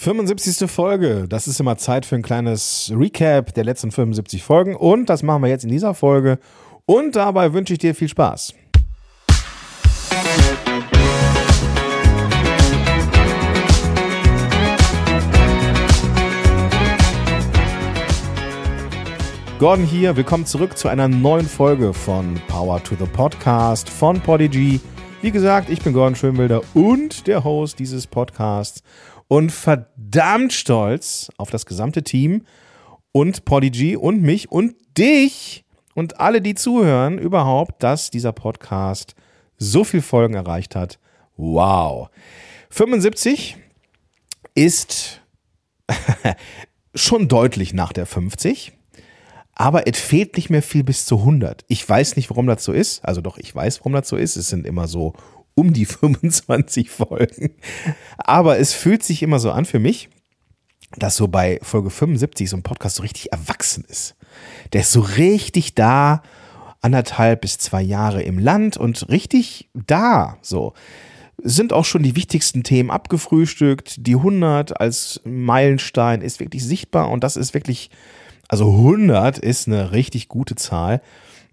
75. Folge. Das ist immer Zeit für ein kleines Recap der letzten 75 Folgen. Und das machen wir jetzt in dieser Folge. Und dabei wünsche ich dir viel Spaß. Gordon hier, willkommen zurück zu einer neuen Folge von Power to the Podcast von Podigy. Wie gesagt, ich bin Gordon Schönwilder und der Host dieses Podcasts und verdammt stolz auf das gesamte Team und Podigy und mich und dich und alle, die zuhören, überhaupt, dass dieser Podcast so viel Folgen erreicht hat. Wow. 75 ist schon deutlich nach der 50 aber es fehlt nicht mehr viel bis zu 100. Ich weiß nicht, warum das so ist. Also doch, ich weiß, warum das so ist. Es sind immer so um die 25 Folgen. Aber es fühlt sich immer so an für mich, dass so bei Folge 75 so ein Podcast so richtig erwachsen ist. Der ist so richtig da, anderthalb bis zwei Jahre im Land und richtig da, so. Sind auch schon die wichtigsten Themen abgefrühstückt. Die 100 als Meilenstein ist wirklich sichtbar und das ist wirklich also 100 ist eine richtig gute Zahl.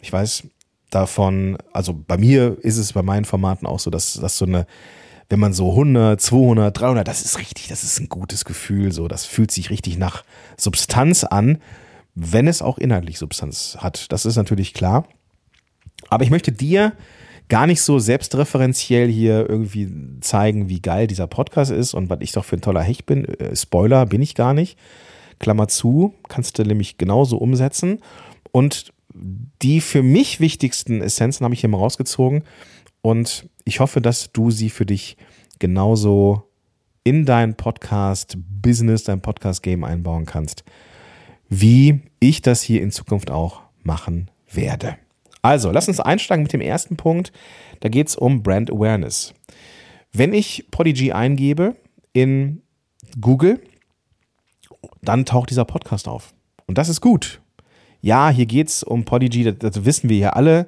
Ich weiß davon, also bei mir ist es bei meinen Formaten auch so, dass das so eine, wenn man so 100, 200, 300, das ist richtig, das ist ein gutes Gefühl, so, das fühlt sich richtig nach Substanz an, wenn es auch inhaltlich Substanz hat. Das ist natürlich klar. Aber ich möchte dir gar nicht so selbstreferenziell hier irgendwie zeigen, wie geil dieser Podcast ist und was ich doch für ein toller Hecht bin. Äh, Spoiler bin ich gar nicht. Klammer zu, kannst du nämlich genauso umsetzen. Und die für mich wichtigsten Essenzen habe ich hier mal rausgezogen. Und ich hoffe, dass du sie für dich genauso in dein Podcast-Business, dein Podcast-Game einbauen kannst, wie ich das hier in Zukunft auch machen werde. Also, lass uns einsteigen mit dem ersten Punkt. Da geht es um Brand Awareness. Wenn ich Podigy eingebe in Google, dann taucht dieser Podcast auf. Und das ist gut. Ja, hier geht es um Podigy, das, das, wissen wir ja alle.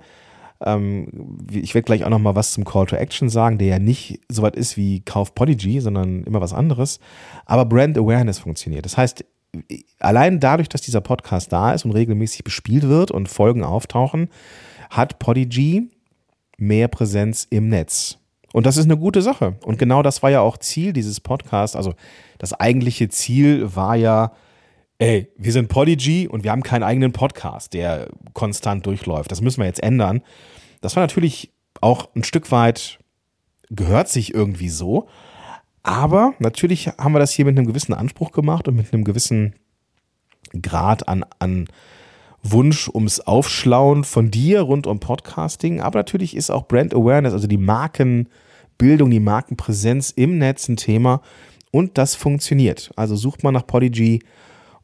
Ähm, ich werde gleich auch noch mal was zum Call to Action sagen, der ja nicht so weit ist wie Kauf Podigy, sondern immer was anderes. Aber Brand Awareness funktioniert. Das heißt, allein dadurch, dass dieser Podcast da ist und regelmäßig bespielt wird und Folgen auftauchen, hat Podigy mehr Präsenz im Netz. Und das ist eine gute Sache. Und genau das war ja auch Ziel dieses Podcasts. Also das eigentliche Ziel war ja, ey, wir sind Podigy und wir haben keinen eigenen Podcast, der konstant durchläuft. Das müssen wir jetzt ändern. Das war natürlich auch ein Stück weit, gehört sich irgendwie so. Aber natürlich haben wir das hier mit einem gewissen Anspruch gemacht und mit einem gewissen Grad an, an Wunsch ums Aufschlauen von dir rund um Podcasting. Aber natürlich ist auch Brand Awareness, also die Markenbildung, die Markenpräsenz im Netz ein Thema. Und das funktioniert. Also sucht man nach Podigy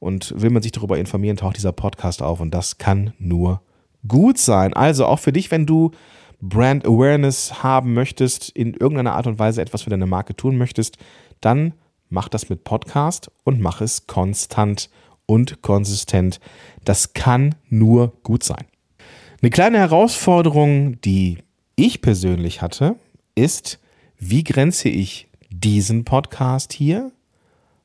und will man sich darüber informieren, taucht dieser Podcast auf. Und das kann nur gut sein. Also auch für dich, wenn du Brand Awareness haben möchtest, in irgendeiner Art und Weise etwas für deine Marke tun möchtest, dann mach das mit Podcast und mach es konstant und konsistent. Das kann nur gut sein. Eine kleine Herausforderung, die ich persönlich hatte, ist, wie grenze ich diesen Podcast hier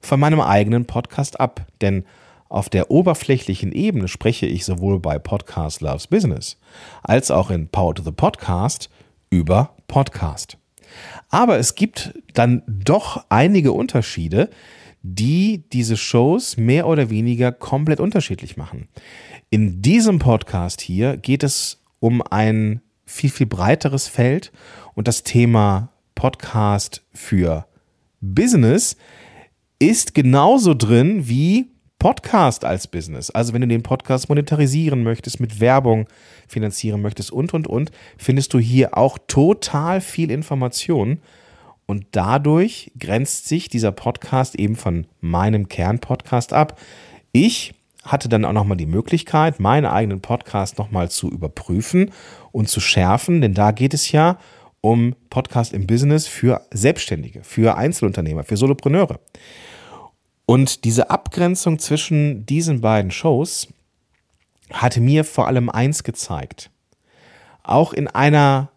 von meinem eigenen Podcast ab? Denn auf der oberflächlichen Ebene spreche ich sowohl bei Podcast Loves Business als auch in Power to the Podcast über Podcast. Aber es gibt dann doch einige Unterschiede, die diese Shows mehr oder weniger komplett unterschiedlich machen. In diesem Podcast hier geht es um ein viel, viel breiteres Feld und das Thema Podcast für Business ist genauso drin wie Podcast als Business. Also wenn du den Podcast monetarisieren möchtest, mit Werbung finanzieren möchtest und, und, und, findest du hier auch total viel Information und dadurch grenzt sich dieser Podcast eben von meinem Kernpodcast ab. Ich hatte dann auch nochmal die Möglichkeit, meinen eigenen Podcast nochmal zu überprüfen und zu schärfen, denn da geht es ja um Podcast im Business für Selbstständige, für Einzelunternehmer, für Solopreneure. Und diese Abgrenzung zwischen diesen beiden Shows hatte mir vor allem eins gezeigt. Auch in einer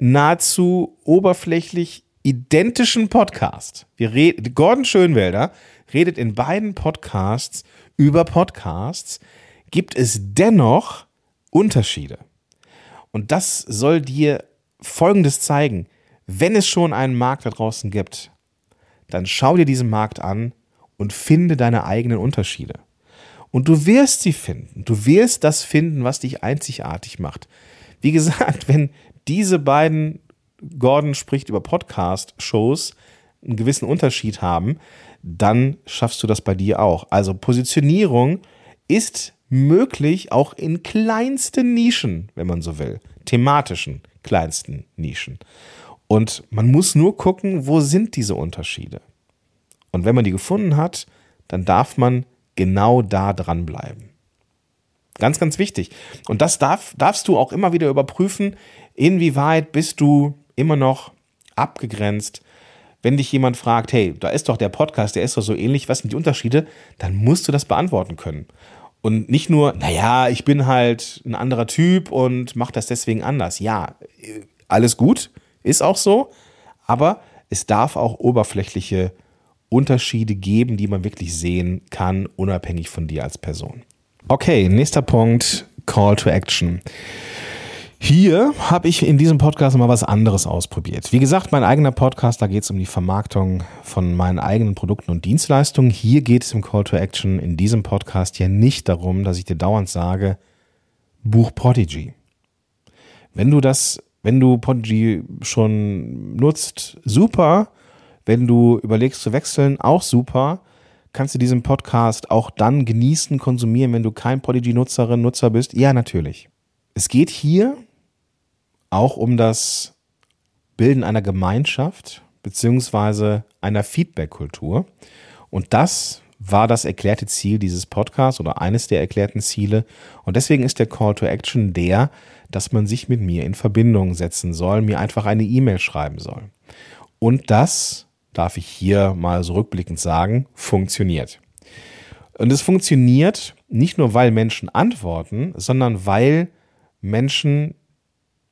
nahezu oberflächlich identischen Podcast, wir Gordon Schönwelder redet in beiden Podcasts über Podcasts, gibt es dennoch Unterschiede. Und das soll dir Folgendes zeigen. Wenn es schon einen Markt da draußen gibt, dann schau dir diesen Markt an und finde deine eigenen Unterschiede. Und du wirst sie finden. Du wirst das finden, was dich einzigartig macht. Wie gesagt, wenn diese beiden, Gordon spricht über Podcast-Shows, einen gewissen Unterschied haben, dann schaffst du das bei dir auch. Also Positionierung ist möglich auch in kleinsten Nischen, wenn man so will, thematischen kleinsten Nischen. Und man muss nur gucken, wo sind diese Unterschiede. Und wenn man die gefunden hat, dann darf man genau da dranbleiben. Ganz, ganz wichtig. Und das darf, darfst du auch immer wieder überprüfen, inwieweit bist du immer noch abgegrenzt. Wenn dich jemand fragt, hey, da ist doch der Podcast, der ist doch so ähnlich, was sind die Unterschiede? Dann musst du das beantworten können. Und nicht nur, naja, ich bin halt ein anderer Typ und mache das deswegen anders. Ja, alles gut, ist auch so, aber es darf auch oberflächliche Unterschiede geben, die man wirklich sehen kann, unabhängig von dir als Person. Okay, nächster Punkt, Call to Action. Hier habe ich in diesem Podcast mal was anderes ausprobiert. Wie gesagt, mein eigener Podcast, da geht es um die Vermarktung von meinen eigenen Produkten und Dienstleistungen. Hier geht es im Call to Action in diesem Podcast ja nicht darum, dass ich dir dauernd sage, Buch Prodigy. Wenn du das, wenn du Prodigy schon nutzt, super. Wenn du überlegst zu wechseln, auch super. Kannst du diesen Podcast auch dann genießen, konsumieren, wenn du kein Podigy-Nutzerin, Nutzer bist? Ja, natürlich. Es geht hier auch um das Bilden einer Gemeinschaft beziehungsweise einer Feedback-Kultur. Und das war das erklärte Ziel dieses Podcasts oder eines der erklärten Ziele. Und deswegen ist der Call to Action der, dass man sich mit mir in Verbindung setzen soll, mir einfach eine E-Mail schreiben soll. Und das darf ich hier mal so rückblickend sagen, funktioniert. Und es funktioniert nicht nur, weil Menschen antworten, sondern weil Menschen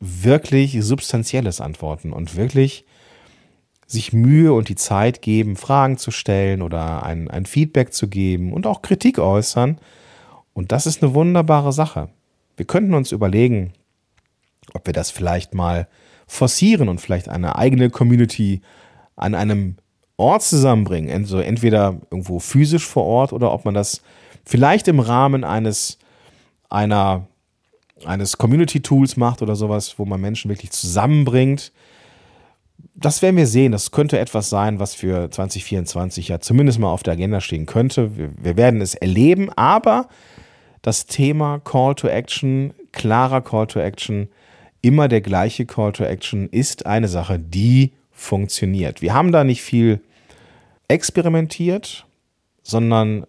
wirklich substanzielles antworten und wirklich sich Mühe und die Zeit geben, Fragen zu stellen oder ein, ein Feedback zu geben und auch Kritik äußern. Und das ist eine wunderbare Sache. Wir könnten uns überlegen, ob wir das vielleicht mal forcieren und vielleicht eine eigene Community an einem Ort zusammenbringen, also entweder irgendwo physisch vor Ort oder ob man das vielleicht im Rahmen eines einer eines Community Tools macht oder sowas, wo man Menschen wirklich zusammenbringt. Das werden wir sehen. Das könnte etwas sein, was für 2024 ja zumindest mal auf der Agenda stehen könnte. Wir, wir werden es erleben, aber das Thema Call to Action, klarer Call to Action, immer der gleiche Call to Action ist eine Sache, die funktioniert. Wir haben da nicht viel experimentiert, sondern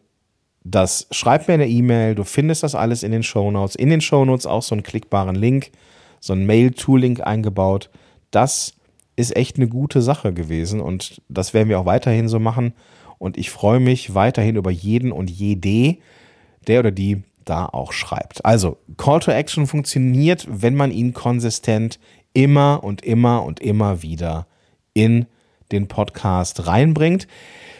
das schreib mir eine E-Mail, du findest das alles in den Shownotes. In den Shownotes auch so einen klickbaren Link, so ein Mail-To-Link eingebaut. Das ist echt eine gute Sache gewesen und das werden wir auch weiterhin so machen. Und ich freue mich weiterhin über jeden und jede, der oder die da auch schreibt. Also, Call to Action funktioniert, wenn man ihn konsistent immer und immer und immer wieder in den Podcast reinbringt.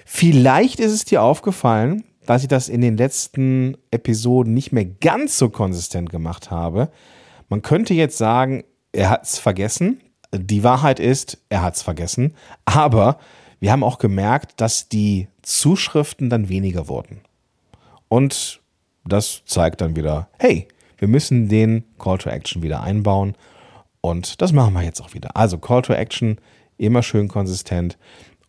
Vielleicht ist es dir aufgefallen, dass ich das in den letzten Episoden nicht mehr ganz so konsistent gemacht habe. Man könnte jetzt sagen, er hat es vergessen. Die Wahrheit ist, er hat es vergessen. Aber wir haben auch gemerkt, dass die Zuschriften dann weniger wurden. Und das zeigt dann wieder, hey, wir müssen den Call to Action wieder einbauen. Und das machen wir jetzt auch wieder. Also Call to Action immer schön konsistent.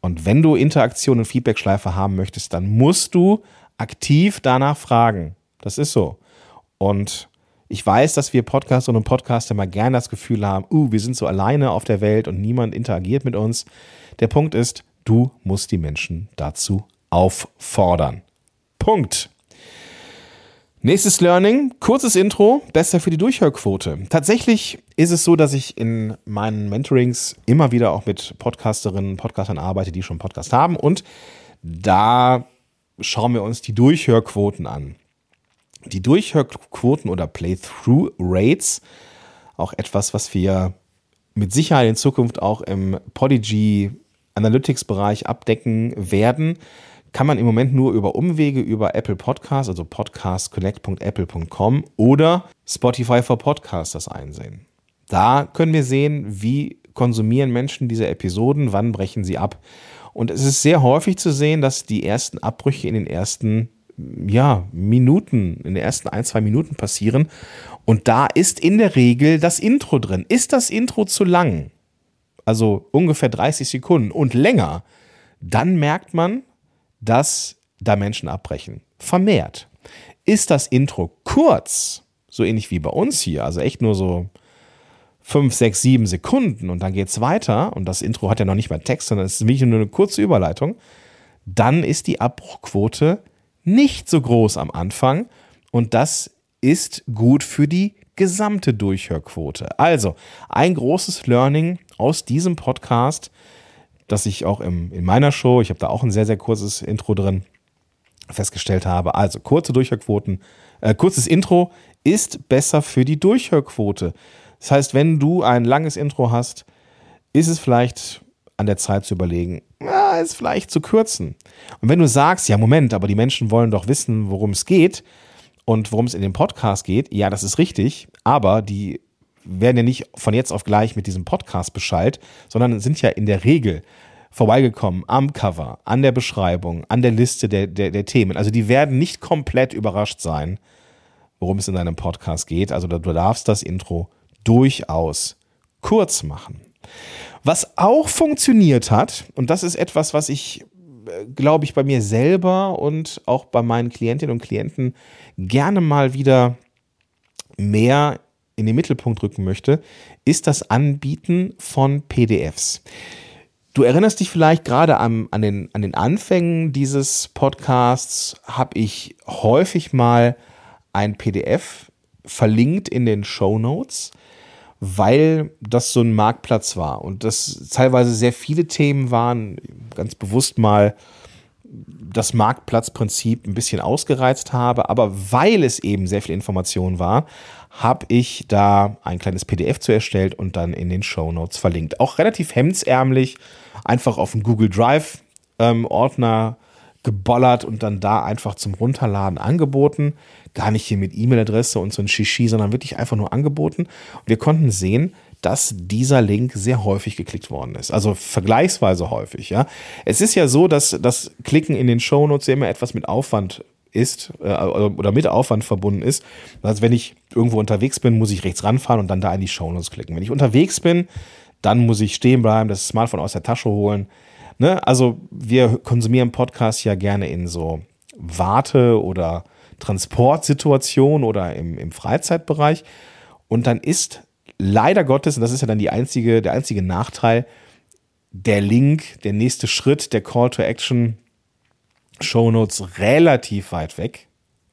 Und wenn du Interaktion und Feedback-Schleife haben möchtest, dann musst du aktiv danach fragen. Das ist so. Und ich weiß, dass wir Podcaster und Podcaster immer gerne das Gefühl haben, uh, wir sind so alleine auf der Welt und niemand interagiert mit uns. Der Punkt ist, du musst die Menschen dazu auffordern. Punkt. Nächstes Learning, kurzes Intro, besser für die Durchhörquote. Tatsächlich ist es so, dass ich in meinen Mentorings immer wieder auch mit Podcasterinnen und Podcastern arbeite, die schon Podcast haben und da schauen wir uns die Durchhörquoten an. Die Durchhörquoten oder Playthrough-Rates, auch etwas, was wir mit Sicherheit in Zukunft auch im Podigy Analytics-Bereich abdecken werden, kann man im Moment nur über Umwege über Apple Podcasts, also podcastconnect.apple.com oder Spotify for Podcasters einsehen. Da können wir sehen, wie konsumieren Menschen diese Episoden, wann brechen sie ab. Und es ist sehr häufig zu sehen, dass die ersten Abbrüche in den ersten ja, Minuten, in den ersten ein, zwei Minuten passieren. Und da ist in der Regel das Intro drin. Ist das Intro zu lang, also ungefähr 30 Sekunden und länger, dann merkt man, dass da Menschen abbrechen. Vermehrt. Ist das Intro kurz, so ähnlich wie bei uns hier, also echt nur so fünf, sechs, sieben Sekunden und dann geht es weiter und das Intro hat ja noch nicht mal Text, sondern es ist wirklich nur eine kurze Überleitung, dann ist die Abbruchquote nicht so groß am Anfang und das ist gut für die gesamte Durchhörquote. Also ein großes Learning aus diesem Podcast, das ich auch im, in meiner Show, ich habe da auch ein sehr, sehr kurzes Intro drin, festgestellt habe. Also kurze Durchhörquoten, äh, kurzes Intro ist besser für die Durchhörquote. Das heißt, wenn du ein langes Intro hast, ist es vielleicht an der Zeit zu überlegen, na, es vielleicht zu kürzen. Und wenn du sagst, ja, Moment, aber die Menschen wollen doch wissen, worum es geht und worum es in dem Podcast geht, ja, das ist richtig, aber die werden ja nicht von jetzt auf gleich mit diesem Podcast Bescheid, sondern sind ja in der Regel vorbeigekommen am Cover, an der Beschreibung, an der Liste der, der, der Themen. Also die werden nicht komplett überrascht sein, worum es in deinem Podcast geht. Also du darfst das Intro durchaus kurz machen. Was auch funktioniert hat, und das ist etwas, was ich, äh, glaube ich, bei mir selber und auch bei meinen Klientinnen und Klienten gerne mal wieder mehr in den Mittelpunkt rücken möchte, ist das Anbieten von PDFs. Du erinnerst dich vielleicht gerade an, an, den, an den Anfängen dieses Podcasts, habe ich häufig mal ein PDF verlinkt in den Show Notes weil das so ein Marktplatz war und das teilweise sehr viele Themen waren, ganz bewusst mal das Marktplatzprinzip ein bisschen ausgereizt habe, aber weil es eben sehr viel Information war, habe ich da ein kleines PDF zu erstellt und dann in den Show Notes verlinkt. Auch relativ hemdsärmlich, einfach auf den Google Drive ähm, Ordner gebollert und dann da einfach zum Runterladen angeboten. Gar nicht hier mit E-Mail-Adresse und so ein Shishi, sondern wirklich einfach nur angeboten. Und wir konnten sehen, dass dieser Link sehr häufig geklickt worden ist. Also vergleichsweise häufig, ja. Es ist ja so, dass das Klicken in den Shownotes ja immer etwas mit Aufwand ist äh, oder mit Aufwand verbunden ist. Also wenn ich irgendwo unterwegs bin, muss ich rechts ranfahren und dann da in die Shownotes klicken. Wenn ich unterwegs bin, dann muss ich stehen bleiben, das Smartphone aus der Tasche holen, Ne? Also wir konsumieren Podcasts ja gerne in so Warte- oder Transportsituationen oder im, im Freizeitbereich. Und dann ist leider Gottes, und das ist ja dann die einzige, der einzige Nachteil, der Link, der nächste Schritt, der Call to Action Shownotes relativ weit weg,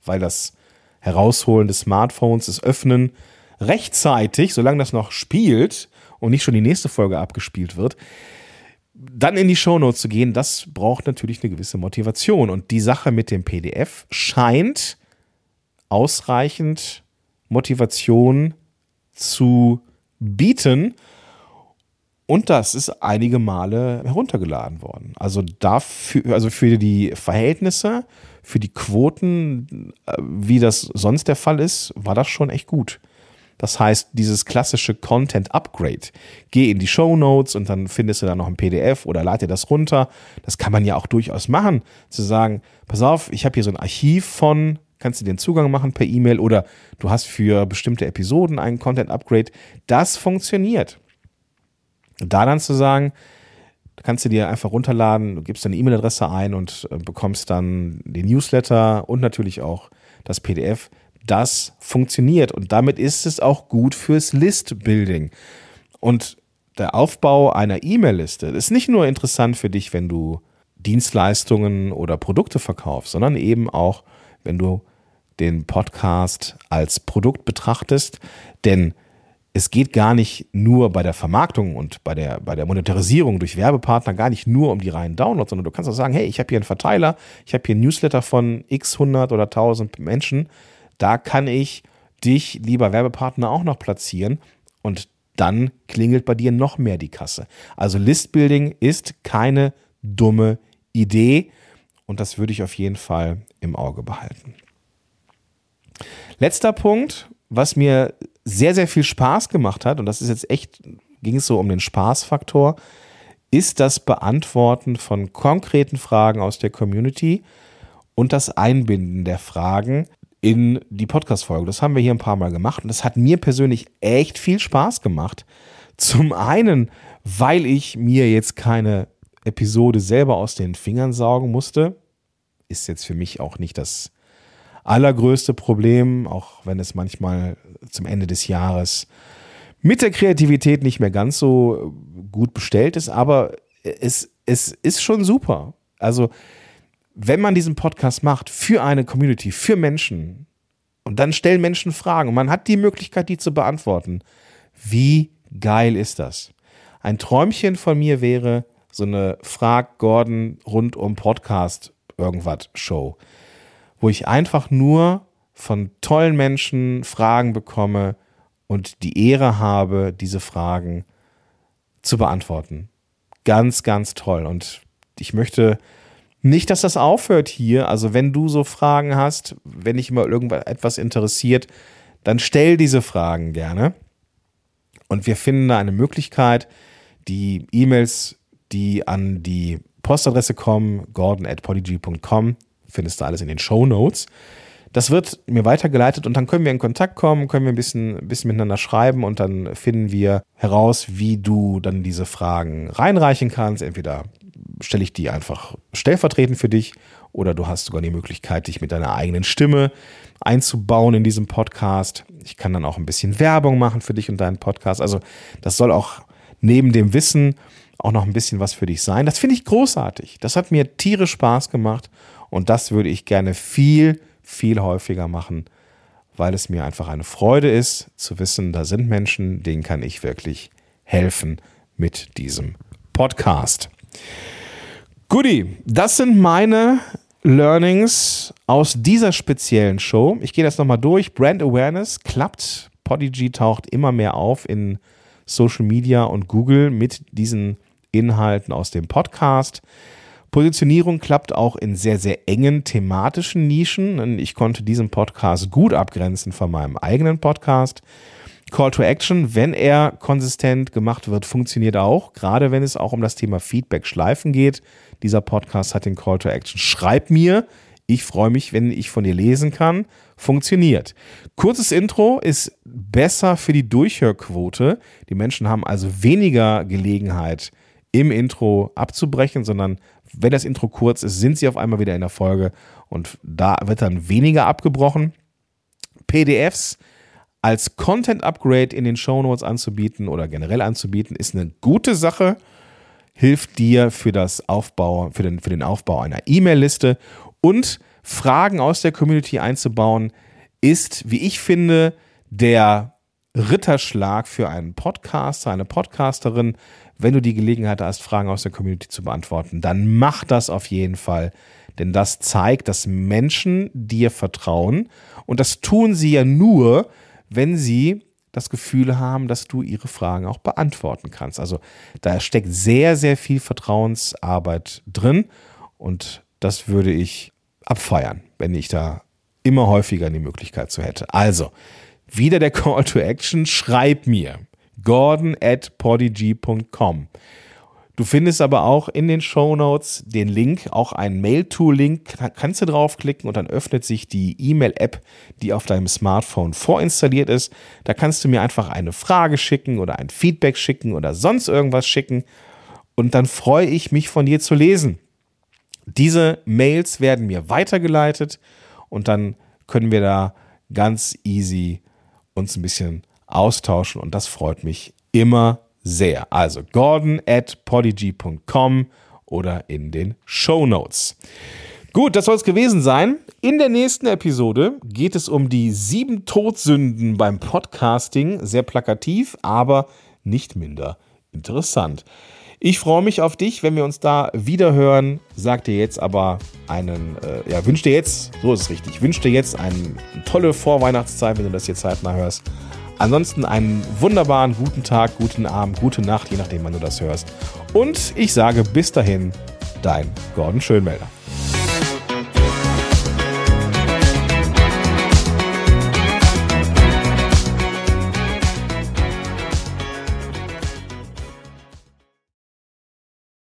weil das Herausholen des Smartphones, das Öffnen rechtzeitig, solange das noch spielt und nicht schon die nächste Folge abgespielt wird, dann in die Shownotes zu gehen, das braucht natürlich eine gewisse Motivation. Und die Sache mit dem PDF scheint ausreichend Motivation zu bieten. Und das ist einige Male heruntergeladen worden. Also dafür, also für die Verhältnisse, für die Quoten, äh, wie das sonst der Fall ist, war das schon echt gut. Das heißt, dieses klassische Content Upgrade. Geh in die Show Notes und dann findest du da noch ein PDF oder lade dir das runter. Das kann man ja auch durchaus machen, zu sagen, pass auf, ich habe hier so ein Archiv von, kannst du den Zugang machen per E-Mail oder du hast für bestimmte Episoden einen Content Upgrade. Das funktioniert. Da dann zu sagen, kannst du dir einfach runterladen, du gibst deine E-Mail-Adresse ein und äh, bekommst dann den Newsletter und natürlich auch das PDF das funktioniert. Und damit ist es auch gut fürs List-Building. Und der Aufbau einer E-Mail-Liste ist nicht nur interessant für dich, wenn du Dienstleistungen oder Produkte verkaufst, sondern eben auch, wenn du den Podcast als Produkt betrachtest. Denn es geht gar nicht nur bei der Vermarktung und bei der, bei der Monetarisierung durch Werbepartner gar nicht nur um die reinen Downloads, sondern du kannst auch sagen, hey, ich habe hier einen Verteiler, ich habe hier ein Newsletter von x 100 oder 1000 Menschen da kann ich dich, lieber Werbepartner, auch noch platzieren. Und dann klingelt bei dir noch mehr die Kasse. Also Listbuilding ist keine dumme Idee und das würde ich auf jeden Fall im Auge behalten. Letzter Punkt, was mir sehr, sehr viel Spaß gemacht hat, und das ist jetzt echt, ging es so um den Spaßfaktor, ist das Beantworten von konkreten Fragen aus der Community und das Einbinden der Fragen in die Podcast-Folge. Das haben wir hier ein paar Mal gemacht und das hat mir persönlich echt viel Spaß gemacht. Zum einen, weil ich mir jetzt keine Episode selber aus den Fingern saugen musste. Ist jetzt für mich auch nicht das allergrößte Problem, auch wenn es manchmal zum Ende des Jahres mit der Kreativität nicht mehr ganz so gut bestellt ist, aber es, es ist schon super. Also, wenn man diesen Podcast macht für eine Community, für Menschen, und dann stellen Menschen Fragen und man hat die Möglichkeit, die zu beantworten, wie geil ist das? Ein Träumchen von mir wäre so eine Frag Gordon rund um Podcast irgendwas Show, wo ich einfach nur von tollen Menschen Fragen bekomme, und die Ehre habe, diese Fragen zu beantworten. Ganz, ganz toll. Und ich möchte nicht, dass das aufhört hier. Also wenn du so Fragen hast, wenn dich immer irgendetwas interessiert, dann stell diese Fragen gerne. Und wir finden da eine Möglichkeit, die E-Mails, die an die Postadresse kommen, gordon at polyg.com, findest du alles in den Show Notes. Das wird mir weitergeleitet und dann können wir in Kontakt kommen, können wir ein bisschen, bisschen miteinander schreiben und dann finden wir heraus, wie du dann diese Fragen reinreichen kannst. Entweder stelle ich die einfach stellvertretend für dich oder du hast sogar die Möglichkeit, dich mit deiner eigenen Stimme einzubauen in diesem Podcast. Ich kann dann auch ein bisschen Werbung machen für dich und deinen Podcast. Also das soll auch neben dem Wissen auch noch ein bisschen was für dich sein. Das finde ich großartig. Das hat mir tierisch Spaß gemacht und das würde ich gerne viel viel häufiger machen, weil es mir einfach eine Freude ist, zu wissen, da sind Menschen, denen kann ich wirklich helfen mit diesem Podcast. Goodie, das sind meine Learnings aus dieser speziellen Show. Ich gehe das nochmal durch. Brand Awareness klappt. Podigy taucht immer mehr auf in Social Media und Google mit diesen Inhalten aus dem Podcast. Positionierung klappt auch in sehr, sehr engen thematischen Nischen. Ich konnte diesen Podcast gut abgrenzen von meinem eigenen Podcast. Call to Action, wenn er konsistent gemacht wird, funktioniert auch, gerade wenn es auch um das Thema Feedback-Schleifen geht. Dieser Podcast hat den Call to Action. Schreib mir, ich freue mich, wenn ich von dir lesen kann. Funktioniert. Kurzes Intro ist besser für die Durchhörquote. Die Menschen haben also weniger Gelegenheit, im Intro abzubrechen, sondern wenn das Intro kurz ist, sind sie auf einmal wieder in der Folge und da wird dann weniger abgebrochen. PDFs als Content Upgrade in den Show Notes anzubieten oder generell anzubieten, ist eine gute Sache. Hilft dir für, das Aufbau, für, den, für den Aufbau einer E-Mail-Liste und Fragen aus der Community einzubauen, ist, wie ich finde, der Ritterschlag für einen Podcaster, eine Podcasterin, wenn du die Gelegenheit hast, Fragen aus der Community zu beantworten, dann mach das auf jeden Fall. Denn das zeigt, dass Menschen dir vertrauen. Und das tun sie ja nur, wenn sie das Gefühl haben, dass du ihre Fragen auch beantworten kannst. Also da steckt sehr, sehr viel Vertrauensarbeit drin. Und das würde ich abfeiern, wenn ich da immer häufiger die Möglichkeit zu hätte. Also, wieder der Call to Action, schreib mir gordon at podigy.com. Du findest aber auch in den Show Notes den Link, auch einen Mail-Tool-Link. Kannst du draufklicken und dann öffnet sich die E-Mail-App, die auf deinem Smartphone vorinstalliert ist. Da kannst du mir einfach eine Frage schicken oder ein Feedback schicken oder sonst irgendwas schicken. Und dann freue ich mich von dir zu lesen. Diese Mails werden mir weitergeleitet und dann können wir da ganz easy uns ein bisschen austauschen und das freut mich immer sehr. Also gordon at podigy.com oder in den Show Notes. Gut, das soll es gewesen sein. In der nächsten Episode geht es um die sieben Todsünden beim Podcasting. Sehr plakativ, aber nicht minder interessant. Ich freue mich auf dich, wenn wir uns da wieder hören. Sag dir jetzt aber einen, äh, ja, wünsch dir jetzt, so ist es richtig, wünsch dir jetzt eine tolle Vorweihnachtszeit, wenn du das hier zeitnah hörst Ansonsten einen wunderbaren guten Tag, guten Abend, gute Nacht, je nachdem, wann du das hörst. Und ich sage bis dahin, dein Gordon Schönmelder.